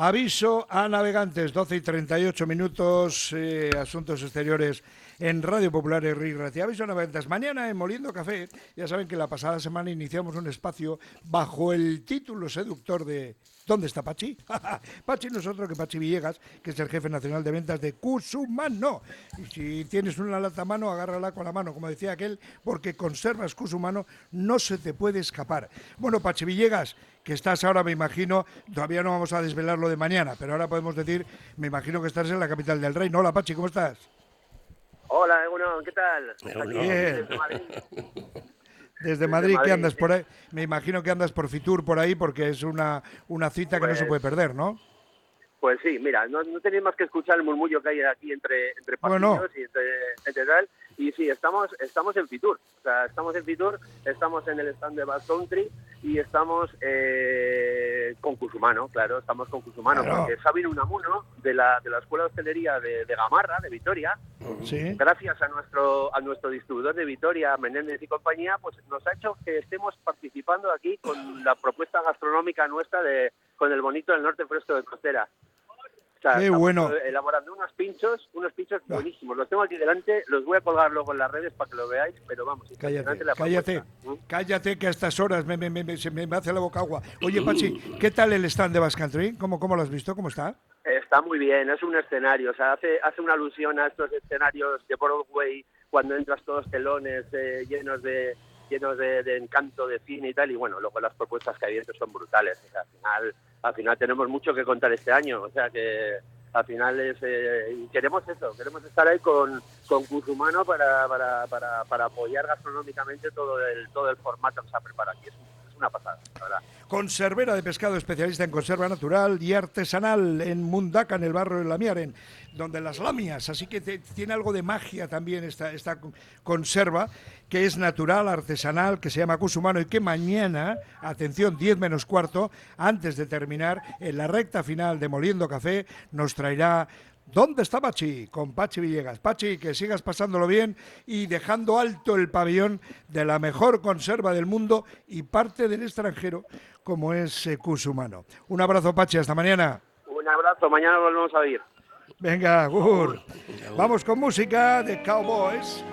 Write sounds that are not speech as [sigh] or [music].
Aviso a navegantes, 12 y 38 minutos, eh, asuntos exteriores en Radio Popular y Ratia. Aviso a navegantes, mañana en Moliendo Café, ya saben que la pasada semana iniciamos un espacio bajo el título seductor de ¿Dónde está Pachi? [laughs] Pachi no es otro que Pachi Villegas, que es el jefe nacional de ventas de Cusumano. Y si tienes una lata a mano, agárrala con la mano, como decía aquel, porque conservas Cusumano, no se te puede escapar. Bueno, Pachi Villegas, que estás ahora, me imagino, todavía no vamos a desvelar lo de mañana, pero ahora podemos decir, me imagino que estás en la capital del reino. Hola, Pachi, ¿cómo estás? Hola, ¿qué tal? Bien. Desde Madrid, ¿qué andas por ahí? Me imagino que andas por Fitur por ahí porque es una, una cita que no se Pues puede perder, ¿no? Pues sí, mira, no, no tenéis más que escuchar el murmullo que hay aquí entre, entre Bueno. y entre, entre tal. Y sí, estamos, estamos en Fitur. O sea, estamos en Fitur, estamos en el stand de Bass Country y estamos eh, con Cusumano, claro, estamos con Cusumano. Claro. Porque Sabin Unamuno, de la, de la Escuela de Hostelería de, de Gamarra, de Vitoria, Sí. gracias a nuestro a nuestro distribuidor de Vitoria, Menéndez y compañía, pues nos ha hecho que estemos participando aquí con la propuesta gastronómica nuestra de con el bonito del norte fresco de costera. O sea, Qué bueno. Elaborando unos pinchos, unos pinchos Ah. buenísimos. Los tengo aquí delante, los voy a colgar luego en las redes para que lo veáis, pero vamos, Cállate, la cállate. ¿Mm? cállate que a estas horas me, me, me- me- se me hace la boca agua. Oye, Pachi, ¿qué tal el stand de Basque Country? ¿Cómo, ¿Cómo lo has visto? ¿Cómo está? Está muy bien, es un escenario, o sea, hace, hace una alusión a estos escenarios de Broadway cuando entras todos telones eh, llenos de llenos de, de encanto de cine y tal, y bueno, luego las propuestas que hay dentro son brutales, o sea, al final, al final tenemos mucho que contar este año, o sea que al final es, eh, y queremos eso, queremos estar ahí con, con Cusumano para, para, para, para apoyar gastronómicamente todo el, todo el formato que se ha preparado aquí, una pasada, la verdad. Conservera de pescado especialista en conserva natural y artesanal en Mundaca, en el barrio de Lamiaren, donde las lamias, así que tiene algo de magia también esta, esta con- conserva, que es natural, artesanal, que se llama Cusumano y que mañana, atención, 10 menos cuarto, antes de terminar, en la recta final de Moliendo Café, nos traerá ¿Dónde está Pachi? Con Pachi Villegas. Pachi, que sigas pasándolo bien y dejando alto el pabellón de la mejor conserva del mundo y parte del extranjero, como es Cusumano. Un abrazo, Pachi, hasta mañana. Un abrazo, mañana volvemos a ir. Venga, Gur. Vamos con música de Cowboys.